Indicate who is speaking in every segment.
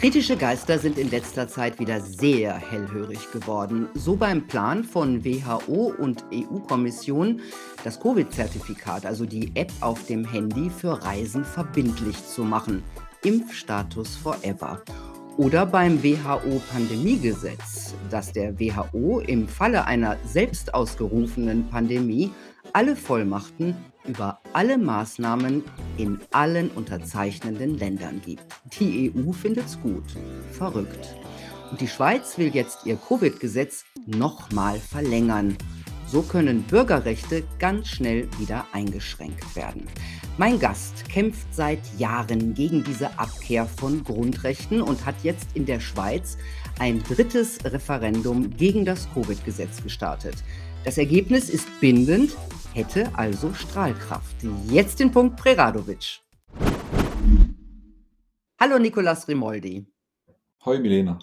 Speaker 1: Kritische Geister sind in letzter Zeit wieder sehr hellhörig geworden. So beim Plan von WHO und EU-Kommission, das Covid-Zertifikat, also die App auf dem Handy, für Reisen verbindlich zu machen. Impfstatus Forever. Oder beim WHO-Pandemiegesetz, das der WHO im Falle einer selbst ausgerufenen Pandemie alle Vollmachten über alle Maßnahmen in allen unterzeichnenden Ländern gibt. Die EU findet's gut. Verrückt. Und die Schweiz will jetzt ihr Covid-Gesetz nochmal verlängern. So können Bürgerrechte ganz schnell wieder eingeschränkt werden. Mein Gast kämpft seit Jahren gegen diese Abkehr von Grundrechten und hat jetzt in der Schweiz ein drittes Referendum gegen das Covid-Gesetz gestartet. Das Ergebnis ist bindend, hätte also Strahlkraft. Jetzt den Punkt Preradovic. Hallo Nicolas Rimoldi.
Speaker 2: Hoi Milena.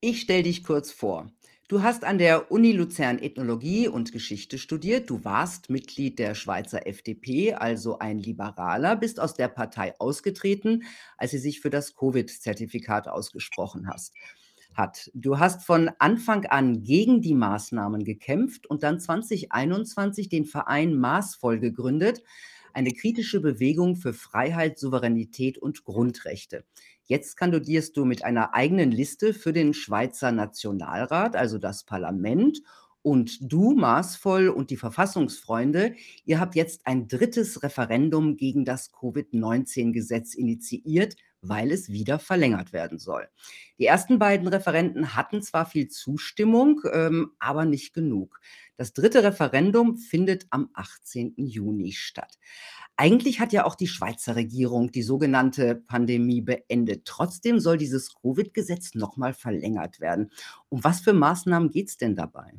Speaker 1: Ich stelle dich kurz vor. Du hast an der Uni Luzern Ethnologie und Geschichte studiert. Du warst Mitglied der Schweizer FDP, also ein Liberaler, bist aus der Partei ausgetreten, als sie sich für das Covid-Zertifikat ausgesprochen hast hat. Du hast von Anfang an gegen die Maßnahmen gekämpft und dann 2021 den Verein Maßvoll gegründet, eine kritische Bewegung für Freiheit, Souveränität und Grundrechte. Jetzt kandidierst du mit einer eigenen Liste für den Schweizer Nationalrat, also das Parlament. Und du, Maßvoll und die Verfassungsfreunde, ihr habt jetzt ein drittes Referendum gegen das Covid-19-Gesetz initiiert, weil es wieder verlängert werden soll. Die ersten beiden Referenten hatten zwar viel Zustimmung, ähm, aber nicht genug. Das dritte Referendum findet am 18. Juni statt. Eigentlich hat ja auch die Schweizer Regierung die sogenannte Pandemie beendet. Trotzdem soll dieses Covid-Gesetz nochmal verlängert werden. Um was für Maßnahmen geht es denn dabei?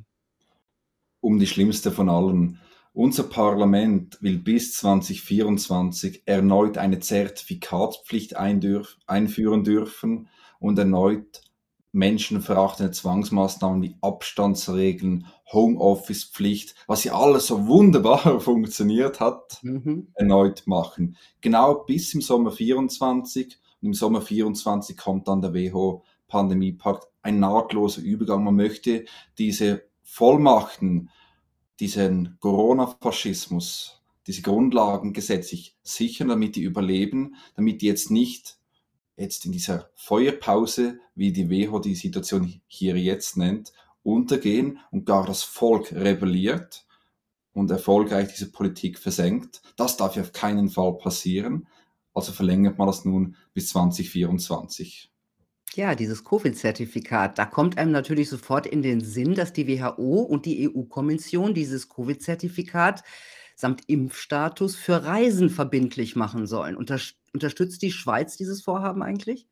Speaker 2: Um die schlimmste von allen, unser Parlament will bis 2024 erneut eine Zertifikatspflicht einführen dürfen und erneut menschenverachtende Zwangsmaßnahmen wie Abstandsregeln, Homeoffice-Pflicht, was ja alles so wunderbar funktioniert hat, mhm. erneut machen. Genau bis im Sommer 24 und im Sommer 24 kommt dann der WHO-Pandemiepakt, ein nahtloser Übergang. Man möchte diese Vollmachten diesen Corona-Faschismus, diese Grundlagen gesetzlich sichern, damit die überleben, damit die jetzt nicht jetzt in dieser Feuerpause, wie die WHO die Situation hier jetzt nennt, untergehen und gar das Volk rebelliert und erfolgreich diese Politik versenkt. Das darf ja auf keinen Fall passieren. Also verlängert man das nun bis 2024.
Speaker 1: Ja, dieses Covid-Zertifikat, da kommt einem natürlich sofort in den Sinn, dass die WHO und die EU-Kommission dieses Covid-Zertifikat samt Impfstatus für Reisen verbindlich machen sollen. Unterst unterstützt die Schweiz dieses Vorhaben eigentlich?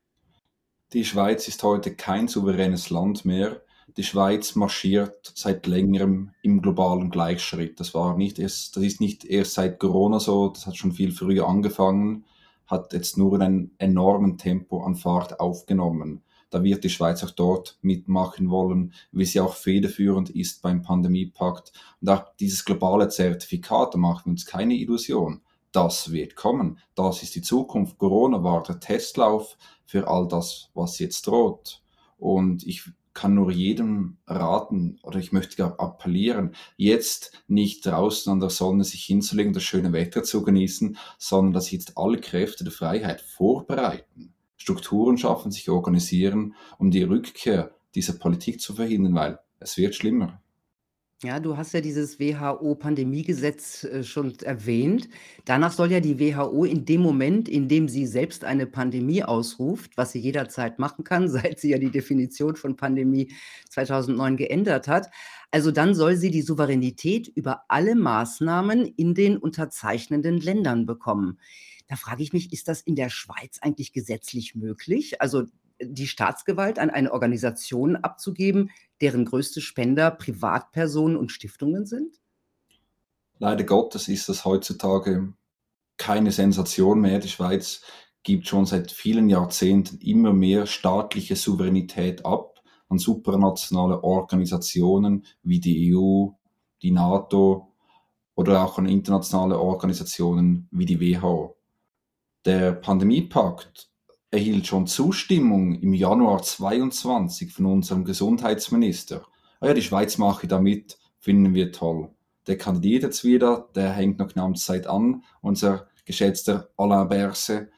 Speaker 2: Die Schweiz ist heute kein souveränes Land mehr. Die Schweiz marschiert seit längerem im globalen Gleichschritt. Das war nicht erst, das ist nicht erst seit Corona so, das hat schon viel früher angefangen hat jetzt nur in einem enormen Tempo an Fahrt aufgenommen. Da wird die Schweiz auch dort mitmachen wollen, wie sie auch federführend ist beim Pandemiepakt. Und auch dieses globale Zertifikat, wir uns keine Illusion. Das wird kommen. Das ist die Zukunft. Corona war der Testlauf für all das, was jetzt droht. Und ich kann nur jedem raten oder ich möchte gar appellieren, jetzt nicht draußen an der Sonne sich hinzulegen, das schöne Wetter zu genießen, sondern dass jetzt alle Kräfte der Freiheit vorbereiten, Strukturen schaffen, sich organisieren, um die Rückkehr dieser Politik zu verhindern, weil es wird schlimmer.
Speaker 1: Ja, du hast ja dieses WHO-Pandemiegesetz äh, schon erwähnt. Danach soll ja die WHO in dem Moment, in dem sie selbst eine Pandemie ausruft, was sie jederzeit machen kann, seit sie ja die Definition von Pandemie 2009 geändert hat, also dann soll sie die Souveränität über alle Maßnahmen in den unterzeichnenden Ländern bekommen. Da frage ich mich, ist das in der Schweiz eigentlich gesetzlich möglich? Also die Staatsgewalt an eine Organisation abzugeben, deren größte Spender Privatpersonen und Stiftungen sind?
Speaker 2: Leider Gottes ist das heutzutage keine Sensation mehr. Die Schweiz gibt schon seit vielen Jahrzehnten immer mehr staatliche Souveränität ab an supranationale Organisationen wie die EU, die NATO oder auch an internationale Organisationen wie die WHO. Der Pandemiepakt erhielt schon Zustimmung im Januar 22 von unserem Gesundheitsminister. Ah ja, die Schweiz mache da mit, finden wir toll. Der kandidiert jetzt wieder, der hängt noch eine Amtszeit an, unser geschätzter Alain Berset.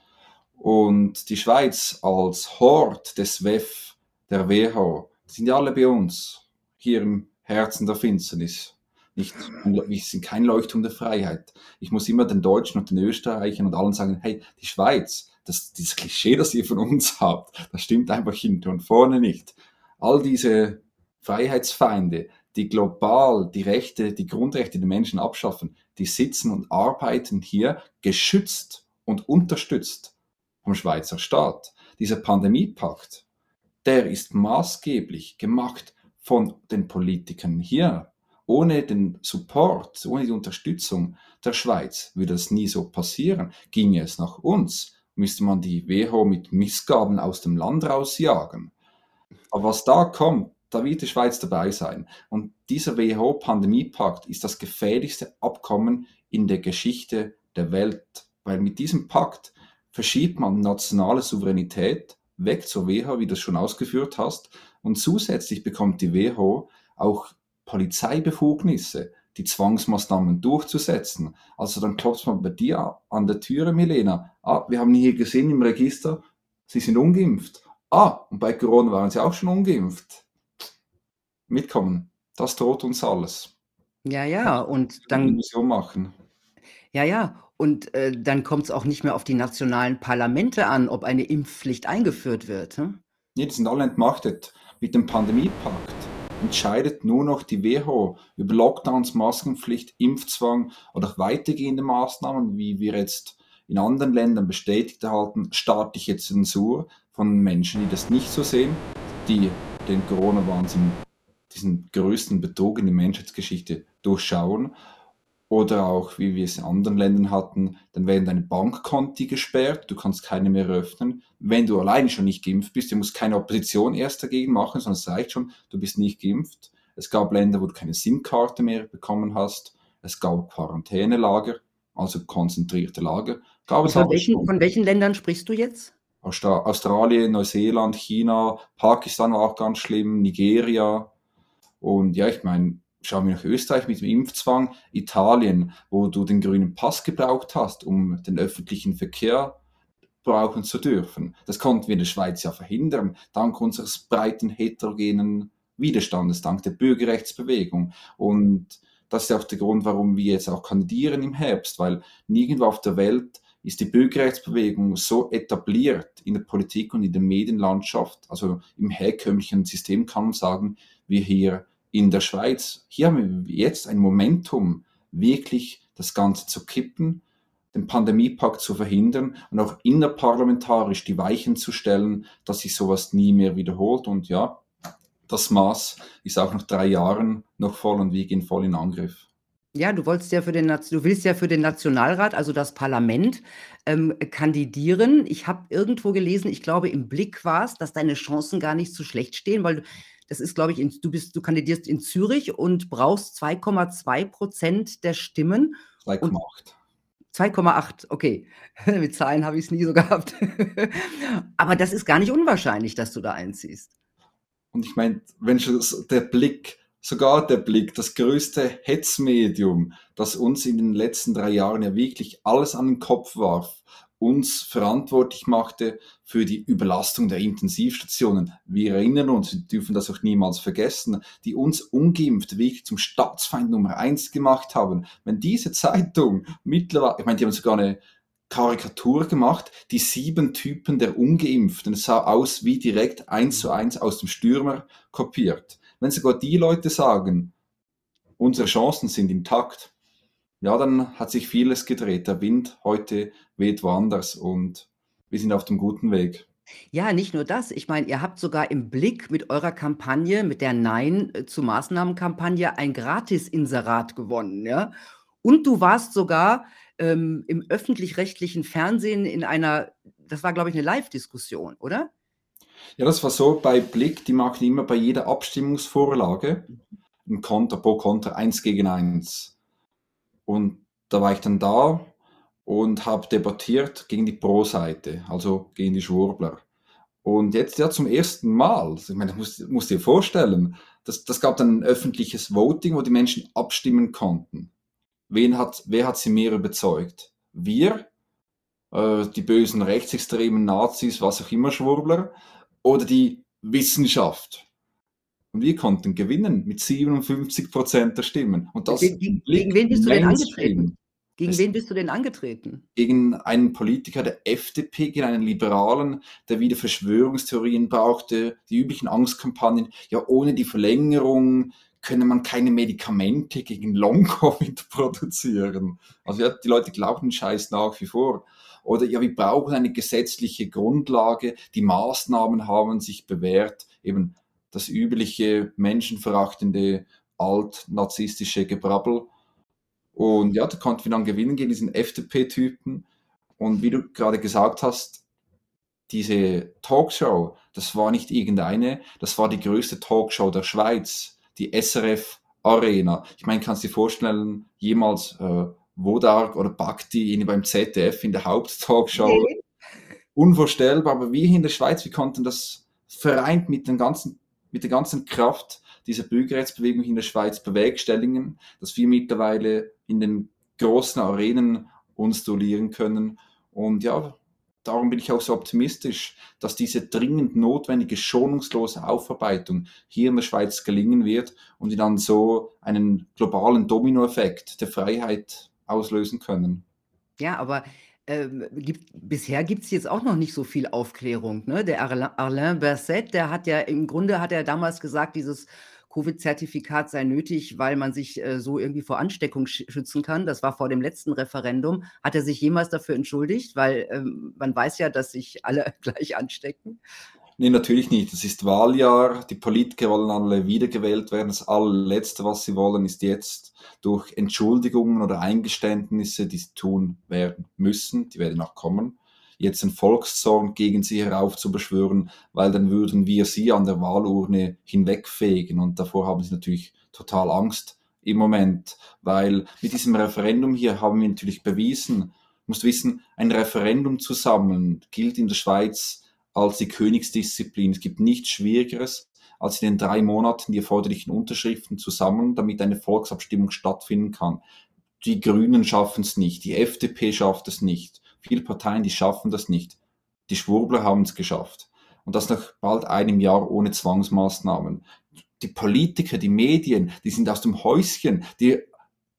Speaker 2: Und die Schweiz als Hort des WEF, der WHO, sind ja alle bei uns, hier im Herzen der Finsternis. Nicht, wir sind kein Leuchtturm der Freiheit. Ich muss immer den Deutschen und den Österreichern und allen sagen, hey, die Schweiz, das, dieses Klischee, das ihr von uns habt, das stimmt einfach hinten und vorne nicht. All diese Freiheitsfeinde, die global die Rechte, die Grundrechte der Menschen abschaffen, die sitzen und arbeiten hier geschützt und unterstützt vom Schweizer Staat. Dieser Pandemiepakt, der ist maßgeblich gemacht von den Politikern hier. Ohne den Support, ohne die Unterstützung der Schweiz würde das nie so passieren. Ginge es nach uns, müsste man die WHO mit Missgaben aus dem Land rausjagen. Aber was da kommt, da wird die Schweiz dabei sein. Und dieser WHO-Pandemiepakt ist das gefährlichste Abkommen in der Geschichte der Welt, weil mit diesem Pakt verschiebt man nationale Souveränität weg zur WHO, wie du es schon ausgeführt hast, und zusätzlich bekommt die WHO auch Polizeibefugnisse, die Zwangsmaßnahmen durchzusetzen. Also dann klopft man bei dir an der Türe, Milena. Ah, wir haben hier gesehen im Register, Sie sind ungeimpft. Ah, und bei Corona waren Sie auch schon ungeimpft. Mitkommen. Das droht uns alles.
Speaker 1: Ja, ja, und dann.
Speaker 2: Illusion machen.
Speaker 1: Ja, ja, und äh, dann kommt es auch nicht mehr auf die nationalen Parlamente an, ob eine Impfpflicht eingeführt wird. Hm?
Speaker 2: Nee, die sind alle entmachtet. Mit dem Pandemiepakt entscheidet nur noch die WHO über Lockdowns, Maskenpflicht, Impfzwang oder weitergehende Maßnahmen, wie wir jetzt in anderen Ländern bestätigt erhalten, staatliche Zensur von Menschen, die das nicht so sehen, die den Corona-Wahnsinn, diesen größten Betrug in der Menschheitsgeschichte durchschauen oder auch, wie wir es in anderen Ländern hatten, dann werden deine Bankkonti gesperrt, du kannst keine mehr öffnen. Wenn du alleine schon nicht geimpft bist, du musst keine Opposition erst dagegen machen, sondern es reicht schon, du bist nicht geimpft. Es gab Länder, wo du keine SIM-Karte mehr bekommen hast. Es gab Quarantänelager, also konzentrierte Lager.
Speaker 1: Gab von, welchen, von welchen Ländern sprichst du jetzt?
Speaker 2: Australien, Neuseeland, China, Pakistan war auch ganz schlimm, Nigeria. Und ja, ich meine, schauen wir nach Österreich mit dem Impfzwang, Italien, wo du den grünen Pass gebraucht hast, um den öffentlichen Verkehr brauchen zu dürfen. Das konnten wir in der Schweiz ja verhindern, dank unseres breiten heterogenen Widerstandes, dank der Bürgerrechtsbewegung. Und das ist auch der Grund, warum wir jetzt auch kandidieren im Herbst, weil nirgendwo auf der Welt ist die Bürgerrechtsbewegung so etabliert in der Politik und in der Medienlandschaft, also im herkömmlichen System kann man sagen, wie hier in der Schweiz. Hier haben wir jetzt ein Momentum, wirklich das Ganze zu kippen, den Pandemiepakt zu verhindern und auch innerparlamentarisch die Weichen zu stellen, dass sich sowas nie mehr wiederholt. Und ja, das Maß ist auch nach drei Jahren noch voll und wir gehen voll in Angriff.
Speaker 1: Ja, du wolltest ja für den du willst ja für den Nationalrat, also das Parlament, ähm, kandidieren. Ich habe irgendwo gelesen, ich glaube, im Blick war es, dass deine Chancen gar nicht so schlecht stehen, weil du das ist, glaube ich, in, du bist, du kandidierst in Zürich und brauchst 2,2 Prozent der Stimmen.
Speaker 2: 2,8.
Speaker 1: 2,8, okay. Mit Zahlen habe ich es nie so gehabt. Aber das ist gar nicht unwahrscheinlich, dass du da einziehst.
Speaker 2: Und ich meine, wenn schon der Blick, sogar der Blick, das größte Hetzmedium, das uns in den letzten drei Jahren ja wirklich alles an den Kopf warf, uns verantwortlich machte für die Überlastung der Intensivstationen. Wir erinnern uns, wir dürfen das auch niemals vergessen, die uns ungeimpft wirklich zum Staatsfeind Nummer eins gemacht haben. Wenn diese Zeitung mittlerweile, ich meine, die haben sogar eine Karikatur gemacht, die sieben Typen der Ungeimpften. Es sah aus wie direkt eins zu eins aus dem Stürmer kopiert. Wenn sogar die Leute sagen, unsere Chancen sind intakt, ja, dann hat sich vieles gedreht. Der Wind heute weht woanders und wir sind auf dem guten Weg.
Speaker 1: Ja, nicht nur das. Ich meine, ihr habt sogar im Blick mit eurer Kampagne, mit der Nein äh, zu Maßnahmen-Kampagne, ein Gratis-Inserat gewonnen, ja? Und du warst sogar ähm, im öffentlich-rechtlichen Fernsehen in einer, das war, glaube ich, eine Live-Diskussion, oder?
Speaker 2: Ja, das war so bei Blick, die machen immer bei jeder Abstimmungsvorlage ein Konter pro Konter eins gegen eins. Und da war ich dann da und habe debattiert gegen die Pro-Seite, also gegen die Schwurbler. Und jetzt ja zum ersten Mal, also ich meine, das musst, musst dir vorstellen, das, das gab dann ein öffentliches Voting, wo die Menschen abstimmen konnten. Wen hat, wer hat sie mehr überzeugt? Wir, äh, die bösen rechtsextremen Nazis, was auch immer Schwurbler, oder die Wissenschaft? Und wir konnten gewinnen mit 57 Prozent der Stimmen. Und das
Speaker 1: gegen, gegen wen bist du denn angetreten? Gegen es wen bist du denn angetreten?
Speaker 2: Gegen einen Politiker der FDP, gegen einen Liberalen, der wieder Verschwörungstheorien brauchte, die üblichen Angstkampagnen. Ja, ohne die Verlängerung könne man keine Medikamente gegen Long-Covid produzieren. Also ja, die Leute glauben den Scheiß nach wie vor. Oder ja, wir brauchen eine gesetzliche Grundlage, die Maßnahmen haben sich bewährt, eben das übliche menschenverachtende altnazistische Gebrabbel und ja, da konnten wir dann gewinnen gegen diesen FDP-Typen. Und wie du gerade gesagt hast, diese Talkshow, das war nicht irgendeine, das war die größte Talkshow der Schweiz, die SRF Arena. Ich meine, kannst du dir vorstellen, jemals äh, Wodark oder Bhakti beim ZDF in der Haupttalkshow? Okay. Unvorstellbar, aber wir in der Schweiz, wir konnten das vereint mit, den ganzen, mit der ganzen Kraft dieser Bürgerrechtsbewegung in der Schweiz bewerkstelligen, dass wir mittlerweile in den großen Arenen uns duellieren können. Und ja, darum bin ich auch so optimistisch, dass diese dringend notwendige, schonungslose Aufarbeitung hier in der Schweiz gelingen wird und wir dann so einen globalen Dominoeffekt der Freiheit auslösen können.
Speaker 1: Ja, aber ähm, gibt, bisher gibt es jetzt auch noch nicht so viel Aufklärung. Ne? Der Arlin, Berset, der hat ja im Grunde hat er damals gesagt, dieses Covid-Zertifikat sei nötig, weil man sich äh, so irgendwie vor Ansteckung sch schützen kann. Das war vor dem letzten Referendum. Hat er sich jemals dafür entschuldigt? Weil ähm, man weiß ja, dass sich alle gleich anstecken.
Speaker 2: Nee, natürlich nicht. Es ist Wahljahr. Die Politiker wollen alle wiedergewählt werden. Das allerletzte, was sie wollen, ist jetzt durch Entschuldigungen oder Eingeständnisse, die sie tun werden müssen, die werden auch kommen, jetzt einen Volkszorn gegen sie heraufzubeschwören, weil dann würden wir sie an der Wahlurne hinwegfegen. Und davor haben sie natürlich total Angst im Moment, weil mit diesem Referendum hier haben wir natürlich bewiesen, musst wissen, ein Referendum zu sammeln gilt in der Schweiz als die Königsdisziplin. Es gibt nichts Schwierigeres, als in den drei Monaten die erforderlichen Unterschriften zu sammeln, damit eine Volksabstimmung stattfinden kann. Die Grünen schaffen es nicht, die FDP schafft es nicht. Viele Parteien, die schaffen das nicht. Die Schwurbler haben es geschafft. Und das nach bald einem Jahr ohne Zwangsmaßnahmen. Die Politiker, die Medien, die sind aus dem Häuschen, die,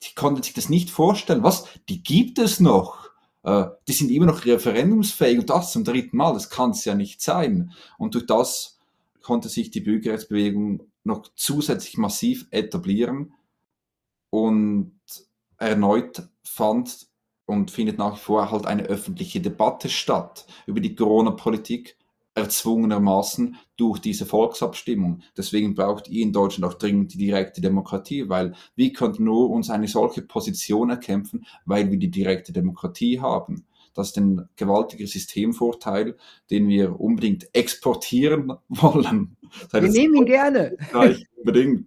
Speaker 2: die konnten sich das nicht vorstellen. Was? Die gibt es noch. Äh, die sind immer noch referendumsfähig und das zum dritten Mal. Das kann es ja nicht sein. Und durch das konnte sich die Bürgerrechtsbewegung noch zusätzlich massiv etablieren und erneut fand und findet nach wie vor halt eine öffentliche Debatte statt über die Corona-Politik, erzwungenermaßen durch diese Volksabstimmung. Deswegen braucht ihr in Deutschland auch dringend die direkte Demokratie, weil wir könnten nur uns eine solche Position erkämpfen, weil wir die direkte Demokratie haben. Das ist ein gewaltiger Systemvorteil, den wir unbedingt exportieren wollen.
Speaker 1: Wir nehmen ihn gerne.
Speaker 2: Unbedingt.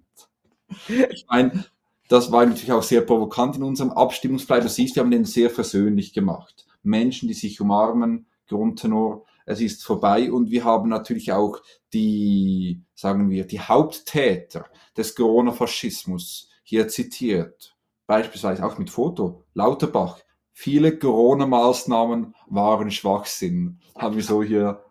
Speaker 2: Ich meine, das war natürlich auch sehr provokant in unserem Abstimmungsbleib. Du siehst, wir haben den sehr versöhnlich gemacht. Menschen, die sich umarmen, Grundtenor, es ist vorbei und wir haben natürlich auch die, sagen wir, die Haupttäter des Corona-Faschismus hier zitiert. Beispielsweise auch mit Foto. Lauterbach. Viele Corona-Maßnahmen waren Schwachsinn. Haben wir so hier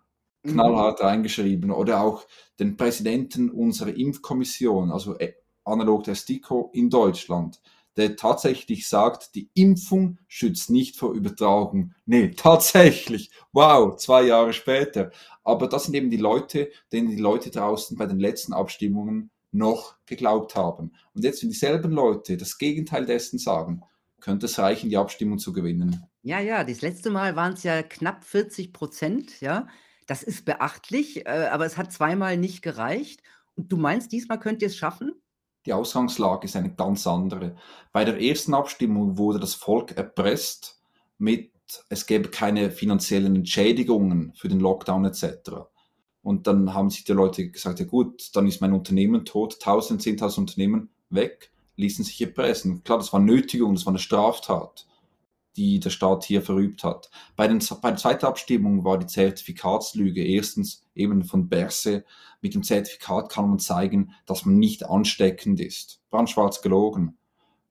Speaker 2: knallhart reingeschrieben. Oder auch den Präsidenten unserer Impfkommission, also äh, analog der STIKO in Deutschland, der tatsächlich sagt, die Impfung schützt nicht vor Übertragung. Nee, tatsächlich. Wow, zwei Jahre später. Aber das sind eben die Leute, denen die Leute draußen bei den letzten Abstimmungen noch geglaubt haben. Und jetzt, wenn dieselben Leute das Gegenteil dessen sagen, könnte es reichen, die Abstimmung zu gewinnen.
Speaker 1: Ja, ja, das letzte Mal waren es ja knapp 40 Prozent, ja. Das ist beachtlich, äh, aber es hat zweimal nicht gereicht. Und du meinst, diesmal könnt ihr es schaffen?
Speaker 2: Die Ausgangslage ist eine ganz andere. Bei der ersten Abstimmung wurde das Volk erpresst mit, es gäbe keine finanziellen Entschädigungen für den Lockdown etc. Und dann haben sich die Leute gesagt, ja gut, dann ist mein Unternehmen tot, tausend, zehntausend Unternehmen weg, ließen sich erpressen. Klar, das war Nötigung, das war eine Straftat. Die der Staat hier verübt hat. Bei, den, bei der zweiten Abstimmung war die Zertifikatslüge erstens eben von Berse. Mit dem Zertifikat kann man zeigen, dass man nicht ansteckend ist. Brandschwarz gelogen.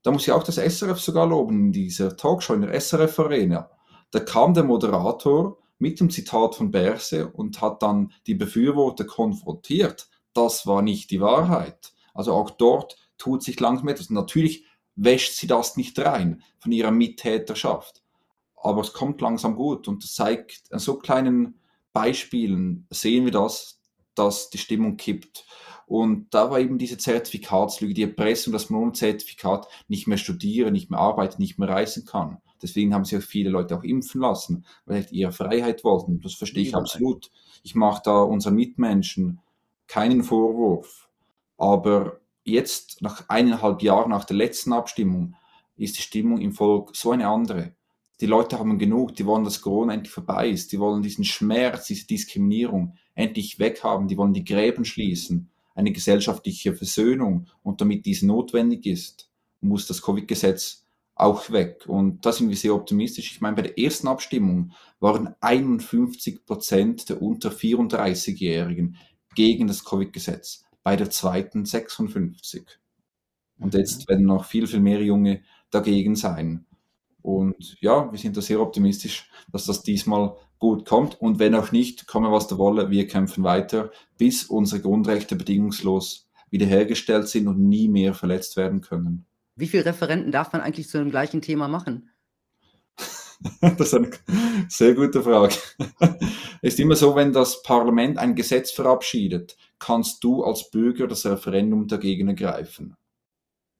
Speaker 2: Da muss ich auch das SRF sogar loben in dieser Talkshow, in der SRF Arena. Da kam der Moderator mit dem Zitat von Berse und hat dann die Befürworter konfrontiert. Das war nicht die Wahrheit. Also auch dort tut sich langsam etwas. Natürlich wäscht sie das nicht rein von ihrer Mittäterschaft. Aber es kommt langsam gut und das zeigt an so kleinen Beispielen sehen wir das, dass die Stimmung kippt. Und da war eben diese Zertifikatslüge, die Erpressung, dass man ohne Zertifikat nicht mehr studieren, nicht mehr arbeiten, nicht mehr reisen kann. Deswegen haben sich auch viele Leute auch impfen lassen, weil sie ihre Freiheit wollten. Das verstehe ich absolut. Ich mache da unseren Mitmenschen keinen Vorwurf. Aber jetzt, nach eineinhalb Jahren nach der letzten Abstimmung, ist die Stimmung im Volk so eine andere. Die Leute haben genug, die wollen, dass Corona endlich vorbei ist, die wollen diesen Schmerz, diese Diskriminierung endlich weghaben, die wollen die Gräben schließen, eine gesellschaftliche Versöhnung und damit dies notwendig ist, muss das Covid-Gesetz auch weg. Und da sind wir sehr optimistisch. Ich meine, bei der ersten Abstimmung waren 51 Prozent der unter 34-Jährigen gegen das Covid-Gesetz bei der zweiten 56. Und mhm. jetzt werden noch viel, viel mehr Junge dagegen sein. Und ja, wir sind da sehr optimistisch, dass das diesmal gut kommt. Und wenn auch nicht, komme was da wolle, wir kämpfen weiter, bis unsere Grundrechte bedingungslos wiederhergestellt sind und nie mehr verletzt werden können.
Speaker 1: Wie viele Referenten darf man eigentlich zu dem gleichen Thema machen?
Speaker 2: das ist eine sehr gute Frage. Es ist immer so, wenn das Parlament ein Gesetz verabschiedet, kannst du als Bürger das Referendum dagegen ergreifen.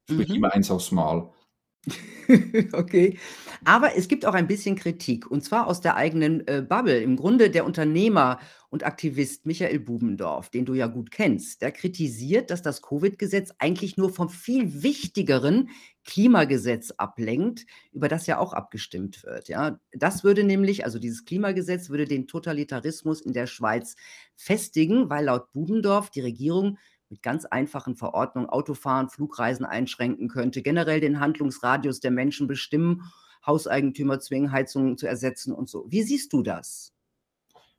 Speaker 2: Sprich mhm. immer eins aufs Mal.
Speaker 1: Okay. Aber es gibt auch ein bisschen Kritik, und zwar aus der eigenen, äh, Bubble. Im Grunde der Unternehmer und Aktivist Michael Bubendorf, den du ja gut kennst, der kritisiert, dass das Covid-Gesetz eigentlich nur vom viel wichtigeren Klimagesetz ablenkt, über das ja auch abgestimmt wird, ja? Das würde nämlich also dieses Klimagesetz würde den Totalitarismus in der Schweiz festigen, weil laut Bubendorf die Regierung mit ganz einfachen Verordnungen Autofahren, Flugreisen einschränken könnte, generell den Handlungsradius der Menschen bestimmen, Hauseigentümer zwingen, Heizungen zu ersetzen und so. Wie siehst du das?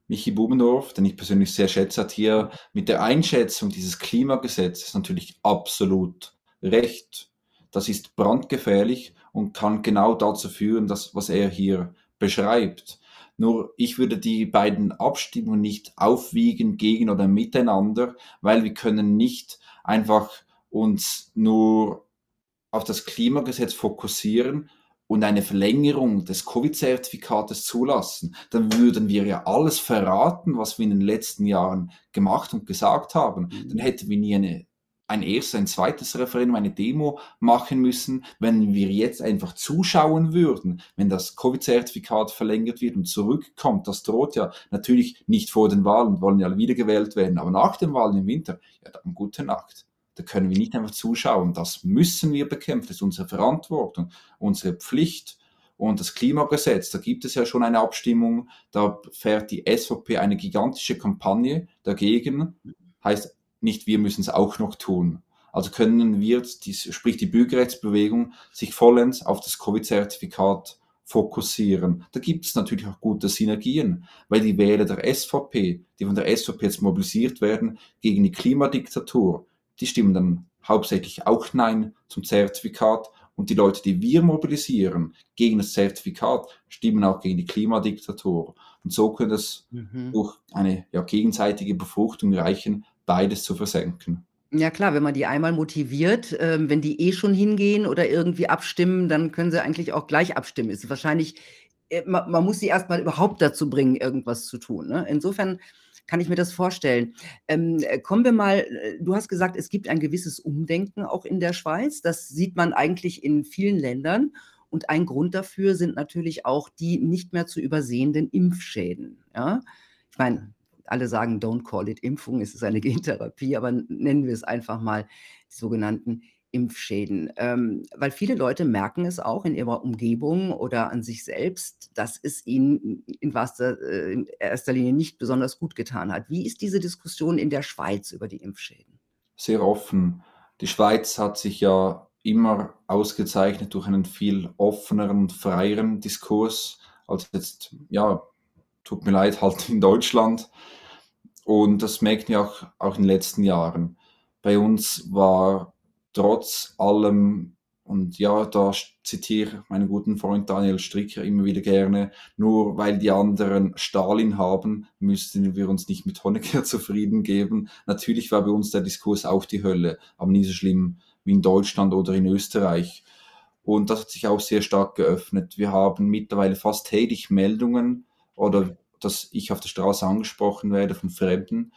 Speaker 2: Michi Bubendorf, den ich persönlich sehr schätze, hat hier mit der Einschätzung dieses Klimagesetzes natürlich absolut recht. Das ist brandgefährlich und kann genau dazu führen, dass, was er hier beschreibt. Nur ich würde die beiden Abstimmungen nicht aufwiegen gegen oder miteinander, weil wir können nicht einfach uns nur auf das Klimagesetz fokussieren und eine Verlängerung des Covid-Zertifikates zulassen, dann würden wir ja alles verraten, was wir in den letzten Jahren gemacht und gesagt haben. Mhm. Dann hätten wir nie eine ein erstes, ein zweites Referendum, eine Demo machen müssen, wenn wir jetzt einfach zuschauen würden, wenn das Covid-Zertifikat verlängert wird und zurückkommt. Das droht ja natürlich nicht vor den Wahlen, wollen ja wiedergewählt werden, aber nach den Wahlen im Winter, ja dann gute Nacht. Da können wir nicht einfach zuschauen. Das müssen wir bekämpfen. Das ist unsere Verantwortung, unsere Pflicht. Und das Klimagesetz, da gibt es ja schon eine Abstimmung, da fährt die SVP eine gigantische Kampagne dagegen. Heißt, nicht wir müssen es auch noch tun. Also können wir, sprich die Bürgerrechtsbewegung, sich vollends auf das Covid-Zertifikat fokussieren. Da gibt es natürlich auch gute Synergien, weil die Wähler der SVP, die von der SVP jetzt mobilisiert werden gegen die Klimadiktatur, die stimmen dann hauptsächlich auch Nein zum Zertifikat und die Leute, die wir mobilisieren gegen das Zertifikat, stimmen auch gegen die Klimadiktatur. Und so könnte es mhm. durch eine ja, gegenseitige Befruchtung reichen, beides zu versenken.
Speaker 1: Ja klar, wenn man die einmal motiviert, ähm, wenn die eh schon hingehen oder irgendwie abstimmen, dann können sie eigentlich auch gleich abstimmen. Ist wahrscheinlich, äh, man, man muss sie erstmal überhaupt dazu bringen, irgendwas zu tun. Ne? Insofern kann ich mir das vorstellen. Ähm, äh, kommen wir mal, äh, du hast gesagt, es gibt ein gewisses Umdenken auch in der Schweiz. Das sieht man eigentlich in vielen Ländern. Und ein Grund dafür sind natürlich auch die nicht mehr zu übersehenden Impfschäden. Ja? Ich meine, alle sagen, don't call it Impfung, es ist eine Gentherapie, aber nennen wir es einfach mal die sogenannten Impfschäden. Ähm, weil viele Leute merken es auch in ihrer Umgebung oder an sich selbst, dass es ihnen in, erster, äh, in erster Linie nicht besonders gut getan hat. Wie ist diese Diskussion in der Schweiz über die Impfschäden?
Speaker 2: Sehr offen. Die Schweiz hat sich ja immer ausgezeichnet durch einen viel offeneren freieren Diskurs als jetzt, ja, tut mir leid, halt in Deutschland. Und das merken wir auch, auch in den letzten Jahren. Bei uns war trotz allem, und ja, da zitiere ich meinen guten Freund Daniel Stricker immer wieder gerne, nur weil die anderen Stalin haben, müssten wir uns nicht mit Honecker zufrieden geben. Natürlich war bei uns der Diskurs auch die Hölle, aber nie so schlimm wie in Deutschland oder in Österreich. Und das hat sich auch sehr stark geöffnet. Wir haben mittlerweile fast täglich Meldungen oder dass ich auf der Straße angesprochen werde von Fremden,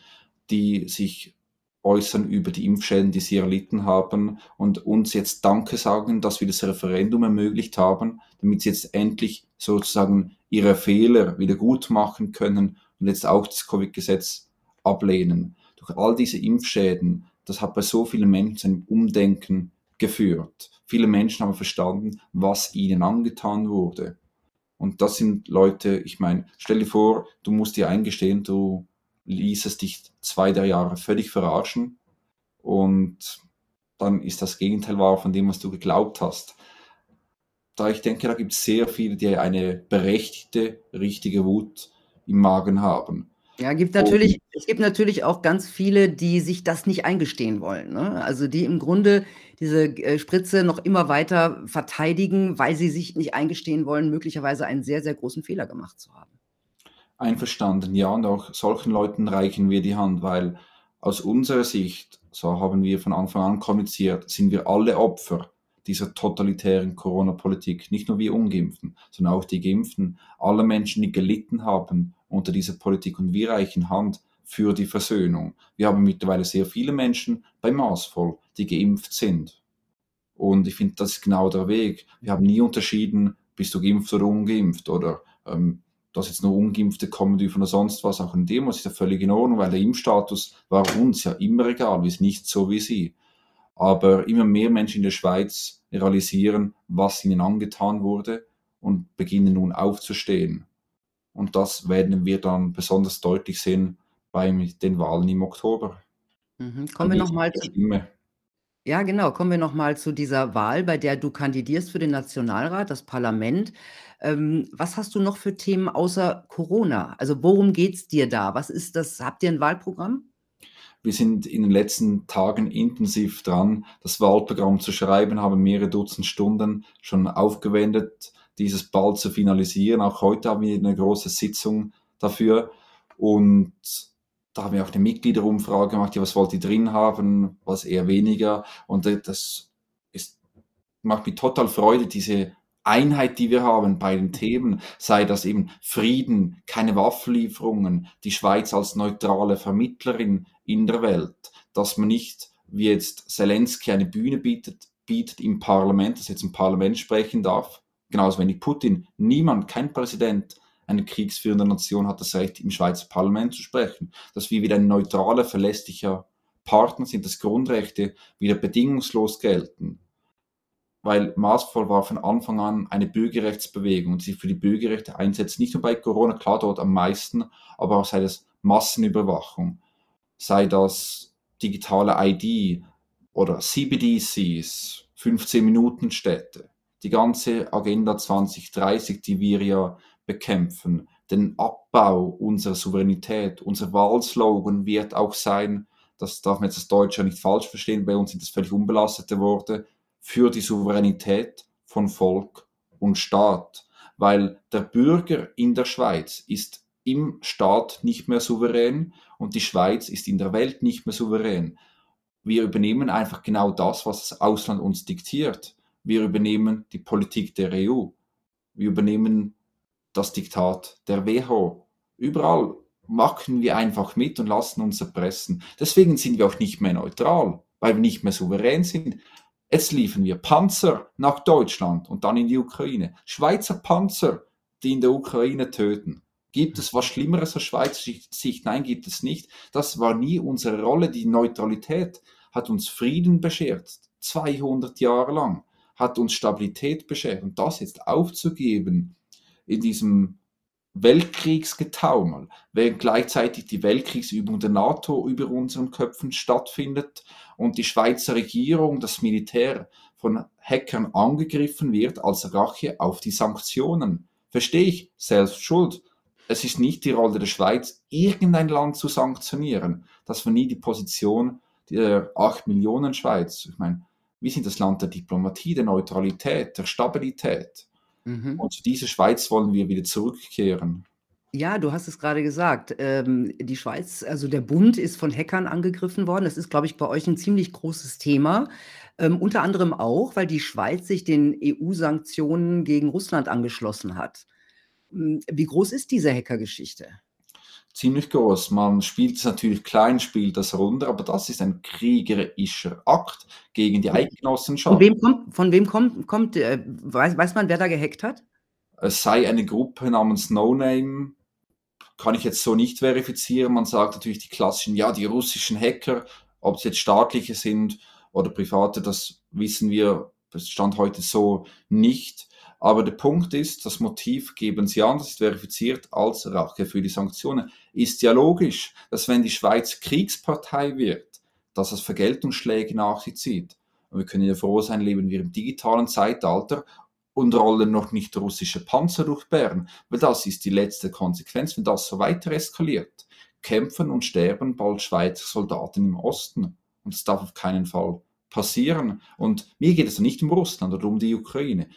Speaker 2: die sich äußern über die Impfschäden, die sie erlitten haben und uns jetzt Danke sagen, dass wir das Referendum ermöglicht haben, damit sie jetzt endlich sozusagen ihre Fehler wieder gut machen können und jetzt auch das Covid-Gesetz ablehnen. Durch all diese Impfschäden das hat bei so vielen Menschen ein Umdenken geführt. Viele Menschen haben verstanden, was ihnen angetan wurde. Und das sind Leute, ich meine, stell dir vor, du musst dir eingestehen, du ließest dich zwei, drei Jahre völlig verarschen und dann ist das Gegenteil wahr von dem, was du geglaubt hast. Da ich denke, da gibt es sehr viele, die eine berechtigte, richtige Wut im Magen haben.
Speaker 1: Ja, gibt natürlich, es gibt natürlich auch ganz viele, die sich das nicht eingestehen wollen. Ne? Also die im Grunde diese äh, Spritze noch immer weiter verteidigen, weil sie sich nicht eingestehen wollen, möglicherweise einen sehr, sehr großen Fehler gemacht zu haben.
Speaker 2: Einverstanden, ja, und auch solchen Leuten reichen wir die Hand, weil aus unserer Sicht, so haben wir von Anfang an kommuniziert, sind wir alle Opfer dieser totalitären Corona-Politik. Nicht nur wir Ungeimpften, sondern auch die Geimpften. Alle Menschen, die gelitten haben unter dieser Politik und wir reichen Hand für die Versöhnung. Wir haben mittlerweile sehr viele Menschen bei Maßvoll, die geimpft sind. Und ich finde, das ist genau der Weg. Wir haben nie unterschieden, bist du geimpft oder ungeimpft oder ähm, dass jetzt nur Ungeimpfte kommen dürfen oder sonst was. Auch in dem ist ja völlig in Ordnung, weil der Impfstatus war uns ja immer egal. Wir sind nicht so wie sie. Aber immer mehr Menschen in der Schweiz realisieren, was ihnen angetan wurde und beginnen nun aufzustehen. Und das werden wir dann besonders deutlich sehen bei den Wahlen im Oktober.
Speaker 1: Mhm. Kommen wir nochmal zu. Ja, genau. Kommen wir nochmal zu dieser Wahl, bei der du kandidierst für den Nationalrat, das Parlament. Ähm, was hast du noch für Themen außer Corona? Also worum geht es dir da? Was ist das? Habt ihr ein Wahlprogramm?
Speaker 2: Wir sind in den letzten Tagen intensiv dran, das Wahlprogramm zu schreiben, haben mehrere Dutzend Stunden schon aufgewendet, dieses bald zu finalisieren. Auch heute haben wir eine große Sitzung dafür. Und da haben wir auch eine Mitgliederumfrage gemacht, ja, was wollt ihr drin haben, was eher weniger. Und das ist, macht mir total Freude, diese Einheit, die wir haben bei den Themen, sei das eben Frieden, keine Waffenlieferungen, die Schweiz als neutrale Vermittlerin in der Welt, dass man nicht, wie jetzt Zelensky eine Bühne bietet, bietet im Parlament, dass jetzt im Parlament sprechen darf, genauso wenig Putin, niemand, kein Präsident eine kriegsführende Nation hat das Recht, im Schweizer Parlament zu sprechen, dass wir wieder ein neutraler, verlässlicher Partner sind, dass Grundrechte wieder bedingungslos gelten. Weil maßvoll war von Anfang an eine Bürgerrechtsbewegung und sich für die Bürgerrechte einsetzt, nicht nur bei Corona, klar dort am meisten, aber auch sei das Massenüberwachung, sei das digitale ID oder CBDCs, 15-Minuten-Städte, die ganze Agenda 2030, die wir ja bekämpfen, den Abbau unserer Souveränität, unser Wahlslogan wird auch sein, das darf man jetzt als Deutscher nicht falsch verstehen, bei uns sind das völlig unbelastete Worte, für die Souveränität von Volk und Staat, weil der Bürger in der Schweiz ist im Staat nicht mehr souverän und die Schweiz ist in der Welt nicht mehr souverän. Wir übernehmen einfach genau das, was das Ausland uns diktiert. Wir übernehmen die Politik der EU. Wir übernehmen das Diktat der WHO. Überall machen wir einfach mit und lassen uns erpressen. Deswegen sind wir auch nicht mehr neutral, weil wir nicht mehr souverän sind. Jetzt liefern wir Panzer nach Deutschland und dann in die Ukraine. Schweizer Panzer, die in der Ukraine töten. Gibt es was Schlimmeres aus Schweizer Sicht? Nein, gibt es nicht. Das war nie unsere Rolle. Die Neutralität hat uns Frieden beschert. 200 Jahre lang hat uns Stabilität beschert. Und das jetzt aufzugeben in diesem Weltkriegsgetaumel, während gleichzeitig die Weltkriegsübung der NATO über unseren Köpfen stattfindet und die Schweizer Regierung, das Militär von Hackern angegriffen wird als Rache auf die Sanktionen. Verstehe ich, selbst schuld. Es ist nicht die Rolle der Schweiz, irgendein Land zu sanktionieren. Das war nie die Position der 8 Millionen Schweiz. Ich meine, wir sind das Land der Diplomatie, der Neutralität, der Stabilität. Mhm. Und zu dieser Schweiz wollen wir wieder zurückkehren.
Speaker 1: Ja, du hast es gerade gesagt. Ähm, die Schweiz, also der Bund ist von Hackern angegriffen worden. Das ist, glaube ich, bei euch ein ziemlich großes Thema. Ähm, unter anderem auch, weil die Schweiz sich den EU-Sanktionen gegen Russland angeschlossen hat. Hm, wie groß ist diese Hackergeschichte?
Speaker 2: Ziemlich groß. Man spielt es natürlich klein, spielt das runter, aber das ist ein kriegerischer Akt gegen die Eidgenossenschaft.
Speaker 1: Von wem kommt, von wem kommt, kommt äh, weiß, weiß man, wer da gehackt hat?
Speaker 2: Es sei eine Gruppe namens No Name, kann ich jetzt so nicht verifizieren. Man sagt natürlich die klassischen, ja, die russischen Hacker, ob es jetzt staatliche sind oder private, das wissen wir, das stand heute so nicht. Aber der Punkt ist, das Motiv geben sie an, das ist verifiziert als Rache für die Sanktionen. Ist ja logisch, dass wenn die Schweiz Kriegspartei wird, dass es Vergeltungsschläge nach sich zieht. Und wir können ja froh sein, leben wir im digitalen Zeitalter und rollen noch nicht russische Panzer durch Bern, weil das ist die letzte Konsequenz, wenn das so weiter eskaliert. Kämpfen und sterben bald Schweizer Soldaten im Osten. Und das darf auf keinen Fall passieren. Und mir geht es nicht um Russland oder um die Ukraine.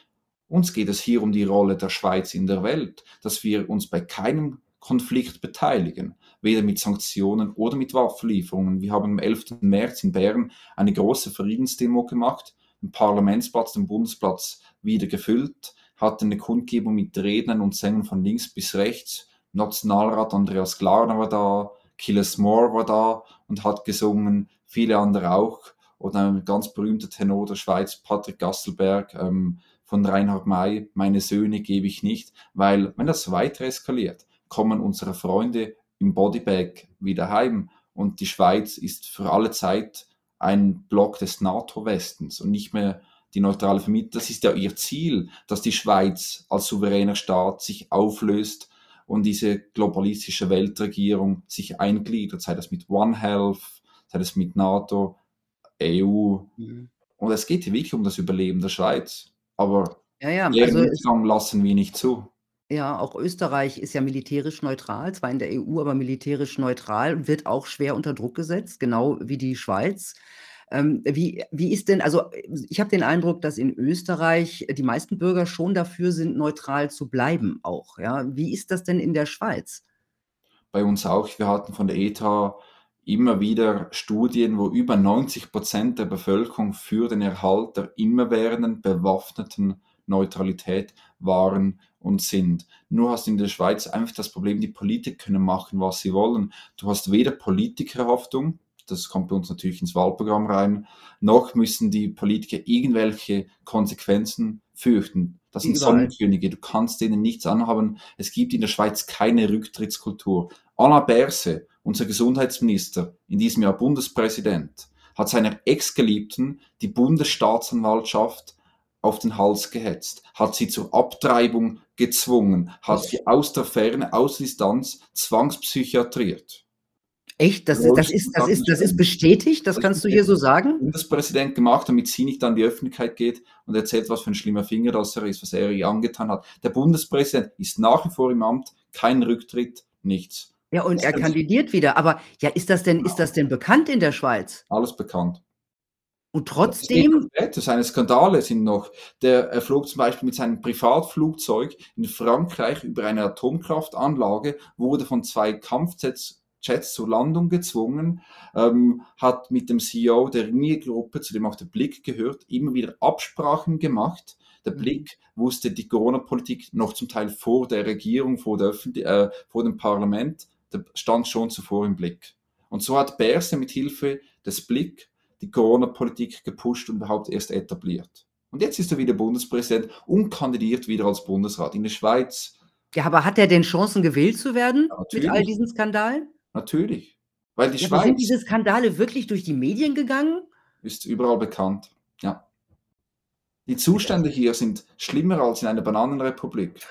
Speaker 2: Uns geht es hier um die Rolle der Schweiz in der Welt, dass wir uns bei keinem Konflikt beteiligen, weder mit Sanktionen oder mit Waffenlieferungen. Wir haben am 11. März in Bern eine große Friedensdemo gemacht, den Parlamentsplatz, den Bundesplatz wieder gefüllt, hatte eine Kundgebung mit Rednern und Sängern von links bis rechts. Nationalrat Andreas Glarner war da, Killes Moore war da und hat gesungen, viele andere auch. Oder ein ganz berühmter Tenor der Schweiz, Patrick Gasselberg, ähm, von Reinhard May, meine Söhne gebe ich nicht, weil wenn das weiter eskaliert, kommen unsere Freunde im Bodybag wieder heim und die Schweiz ist für alle Zeit ein Block des NATO-Westens und nicht mehr die neutrale Vermietung. Das ist ja ihr Ziel, dass die Schweiz als souveräner Staat sich auflöst und diese globalistische Weltregierung sich eingliedert, sei das mit One Health, sei das mit NATO, EU. Mhm. Und es geht hier wirklich um das Überleben der Schweiz. Aber
Speaker 1: ja, ja, also
Speaker 2: lassen wir nicht zu.
Speaker 1: Ja, auch Österreich ist ja militärisch neutral, zwar in der EU, aber militärisch neutral und wird auch schwer unter Druck gesetzt, genau wie die Schweiz. Ähm, wie, wie ist denn, also ich habe den Eindruck, dass in Österreich die meisten Bürger schon dafür sind, neutral zu bleiben auch. Ja? Wie ist das denn in der Schweiz?
Speaker 2: Bei uns auch. Wir hatten von der ETA immer wieder Studien, wo über 90 Prozent der Bevölkerung für den Erhalt der immerwährenden bewaffneten Neutralität waren und sind. Nur hast du in der Schweiz einfach das Problem, die Politiker können machen, was sie wollen. Du hast weder Politikerhaftung, das kommt bei uns natürlich ins Wahlprogramm rein, noch müssen die Politiker irgendwelche Konsequenzen fürchten. Das sind Sonnenkönige, du kannst denen nichts anhaben. Es gibt in der Schweiz keine Rücktrittskultur. Alain Berse, unser Gesundheitsminister, in diesem Jahr Bundespräsident, hat seiner Ex-Geliebten die Bundesstaatsanwaltschaft auf den Hals gehetzt, hat sie zur Abtreibung gezwungen, hat sie aus der Ferne, aus Distanz zwangspsychiatriert.
Speaker 1: Echt? Das, ist, das, ist, das, ist, das ist bestätigt? Das kannst du hier so sagen?
Speaker 2: Bundespräsident gemacht, damit sie nicht an die Öffentlichkeit geht und erzählt, was für ein schlimmer Finger das er ist, was er ihr angetan hat. Der Bundespräsident ist nach wie vor im Amt, kein Rücktritt, nichts.
Speaker 1: Ja, und er kandidiert wieder. Aber ja, ist das denn, ist das denn bekannt in der Schweiz?
Speaker 2: Alles bekannt.
Speaker 1: Und trotzdem.
Speaker 2: Seine Skandale sind noch. Der er flog zum Beispiel mit seinem Privatflugzeug in Frankreich über eine Atomkraftanlage, wurde von zwei Kampfjets Jets zur Landung gezwungen, ähm, hat mit dem CEO der Ringier-Gruppe, zu dem auch der Blick gehört, immer wieder Absprachen gemacht. Der mhm. Blick wusste die Corona-Politik noch zum Teil vor der Regierung, vor, der Öffentlich äh, vor dem Parlament, stand schon zuvor im Blick. Und so hat Berse mit Hilfe des Blick die Corona-Politik gepusht und überhaupt erst etabliert. Und jetzt ist er wieder Bundespräsident und kandidiert wieder als Bundesrat in der Schweiz.
Speaker 1: Ja, aber hat er denn Chancen, gewählt zu werden ja, mit all diesen Skandalen?
Speaker 2: Natürlich. Weil die
Speaker 1: ja,
Speaker 2: Schweiz.
Speaker 1: Sind diese Skandale wirklich durch die Medien gegangen?
Speaker 2: Ist überall bekannt. Ja. Die Zustände hier sind schlimmer als in einer Bananenrepublik.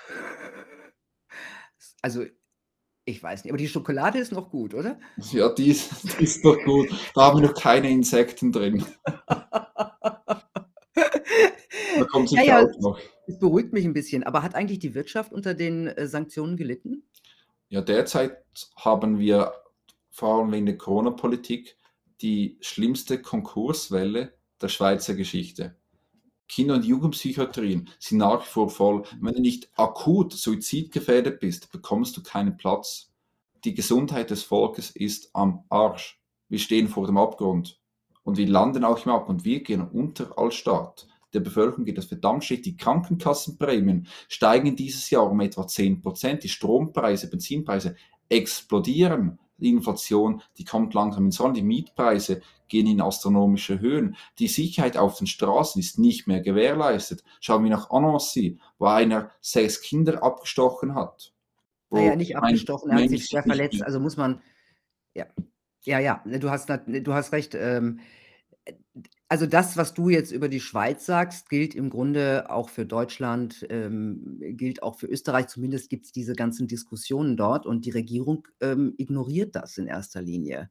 Speaker 1: Also, ich weiß nicht, aber die Schokolade ist noch gut, oder?
Speaker 2: Ja, die ist, die ist noch gut. Da haben wir noch keine Insekten drin. kommt
Speaker 1: Ja,
Speaker 2: sicher
Speaker 1: ja,
Speaker 2: auch noch.
Speaker 1: es beruhigt mich 'n bisschen. Aber hat eigentlich die Wirtschaft unter den, äh, Sanktionen gelitten?
Speaker 2: Ja, derzeit haben wir vor allem wegen der Corona-Politik die schlimmste Konkurswelle der Schweizer Geschichte. Kinder- und Jugendpsychiatrien sind nach wie vor voll. Wenn du nicht akut suizidgefährdet bist, bekommst du keinen Platz. Die Gesundheit des Volkes ist am Arsch. Wir stehen vor dem Abgrund. Und wir landen auch im Abgrund. Wir gehen unter als Staat. Der Bevölkerung geht das verdammt schlecht. Die Krankenkassenprämien steigen dieses Jahr um etwa 10%. Die Strompreise, Benzinpreise explodieren. Die Inflation, die kommt langsam ins Rollen. Die Mietpreise gehen in astronomische Höhen. Die Sicherheit auf den Straßen ist nicht mehr gewährleistet. Schauen wir nach Annecy, wo einer sechs Kinder abgestochen hat.
Speaker 1: Na ja,
Speaker 2: Wo
Speaker 1: nicht abgestochen, er hat sich schwer verletzt. Also, muss man ja. Ja, ja, du hast du hast recht. Ähm, äh, also, das, was du jetzt über die Schweiz sagst, gilt im Grunde auch für Deutschland, ähm, gilt auch für Österreich. Zumindest gibt's diese ganzen Diskussionen dort und die Regierung, ähm, ignoriert das in erster Linie.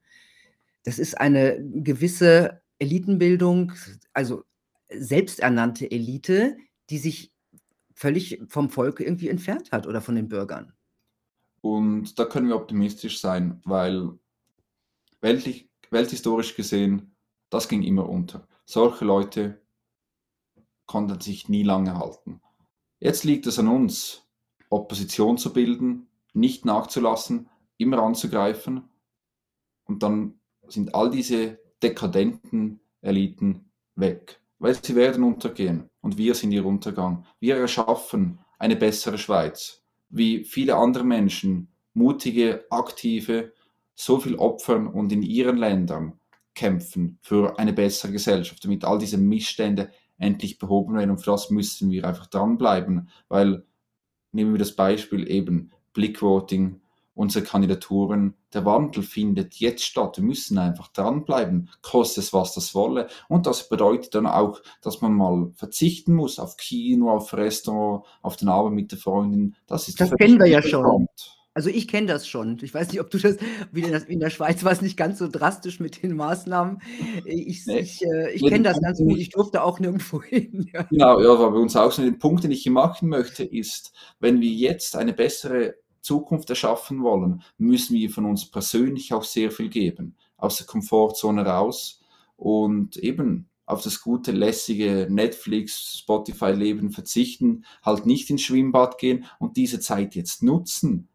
Speaker 1: Das ist eine gewisse Elitenbildung, also, selbsternannte Elite, die sich völlig vom Volk irgendwie entfernt hat oder von den Bürgern.
Speaker 2: Und da können wir optimistisch sein, weil weltlich welthistorisch gesehen, das ging immer unter. Solche Leute konnten sich nie lange halten. Jetzt liegt es an uns, Opposition zu bilden, nicht nachzulassen, immer anzugreifen und dann sind all diese dekadenten Eliten weg, weil sie werden untergehen und wir sind ihr Untergang. Wir erschaffen eine bessere Schweiz, wie viele andere Menschen, mutige, aktive, so viel opfern und in ihren Ländern kämpfen für eine bessere Gesellschaft, damit all diese Missstände endlich behoben werden und für das müssen wir einfach dranbleiben, weil nehmen wir das Beispiel eben Blickvoting, unsere Kandidaturen, der Wandel findet jetzt statt. Wir müssen einfach dranbleiben, koste es, was das wolle. Und das bedeutet dann auch, dass man mal verzichten muss auf Kino, auf Restaurant, auf den Abend mit der Freundin. Das ist
Speaker 1: Das kennen wir ja schon.
Speaker 2: irrelevant.
Speaker 1: Also, ich kenne das schon. Ich weiß nicht, ob du das wie in der Schweiz war's nicht ganz so drastisch mit den Maßnahmen. Ich s
Speaker 2: Ne,
Speaker 1: ich, äh ich
Speaker 2: ne,
Speaker 1: kenne das ganz gut.
Speaker 2: ich
Speaker 1: Ich durfte auch nirgendwo hin, ja.
Speaker 2: Genau, ja, war bei uns auch so. Den Punkt, den ich hier machen möchte, ist, wenn wir jetzt eine bessere Zukunft erschaffen wollen, müssen wir von uns persönlich auch sehr viel geben, aus der Komfortzone raus und eben auf das gute, lässige Netflix, Spotify-Leben verzichten, halt nicht ins Schwimmbad gehen und diese Zeit jetzt nutzen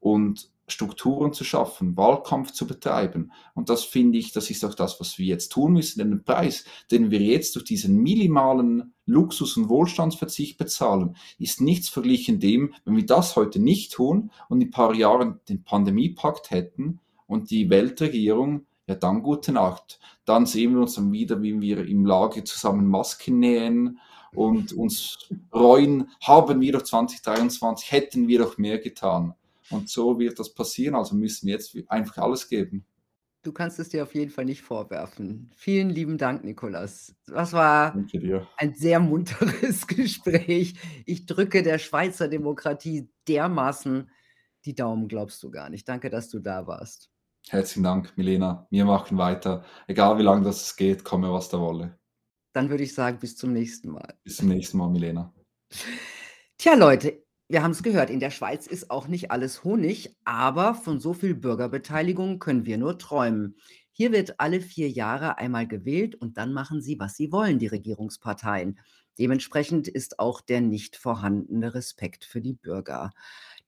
Speaker 2: und Strukturen zu schaffen, Wahlkampf zu betreiben. Und das finde ich, das ist auch das, was wir jetzt tun müssen. Denn der Preis, den wir jetzt durch diesen minimalen Luxus- und Wohlstandsverzicht bezahlen, ist nichts verglichen dem, wenn wir das heute nicht tun und in ein paar Jahren den Pandemiepakt hätten und die Weltregierung, ja dann gute Nacht. Dann sehen wir uns dann wieder, wie wir im Lager zusammen Masken nähen und uns reuen, haben wir doch 2023, hätten wir doch mehr getan. Und so wird das passieren, also müssen wir jetzt einfach alles geben.
Speaker 1: Du kannst es dir auf jeden Fall nicht vorwerfen. Vielen lieben Dank, Nicolas. Das war ein sehr munteres Gespräch. Ich drücke der Schweizer Demokratie dermaßen die Daumen, glaubst du gar nicht. Danke, dass du da warst.
Speaker 2: Herzlichen Dank, Milena. Wir machen weiter. Egal wie lange das geht, komme was da wolle.
Speaker 1: Dann würde ich sagen, bis zum nächsten Mal.
Speaker 2: Bis zum nächsten Mal, Milena.
Speaker 1: Tja, Leute, wir haben's gehört, in der Schweiz ist auch nicht alles Honig, aber von so viel Bürgerbeteiligung können wir nur träumen. Hier wird alle 4 Jahre einmal gewählt und dann machen sie, was sie wollen, die Regierungsparteien. Dementsprechend ist auch der nicht vorhandene Respekt für die Bürger.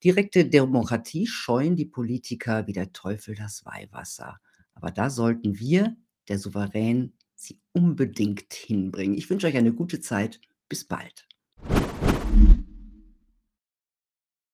Speaker 1: Direkte Demokratie scheuen die Politiker wie der Teufel das Weihwasser. Aber da sollten wir, der Souverän, sie unbedingt hinbringen. Ich wünsche euch eine gute Zeit. Bis bald.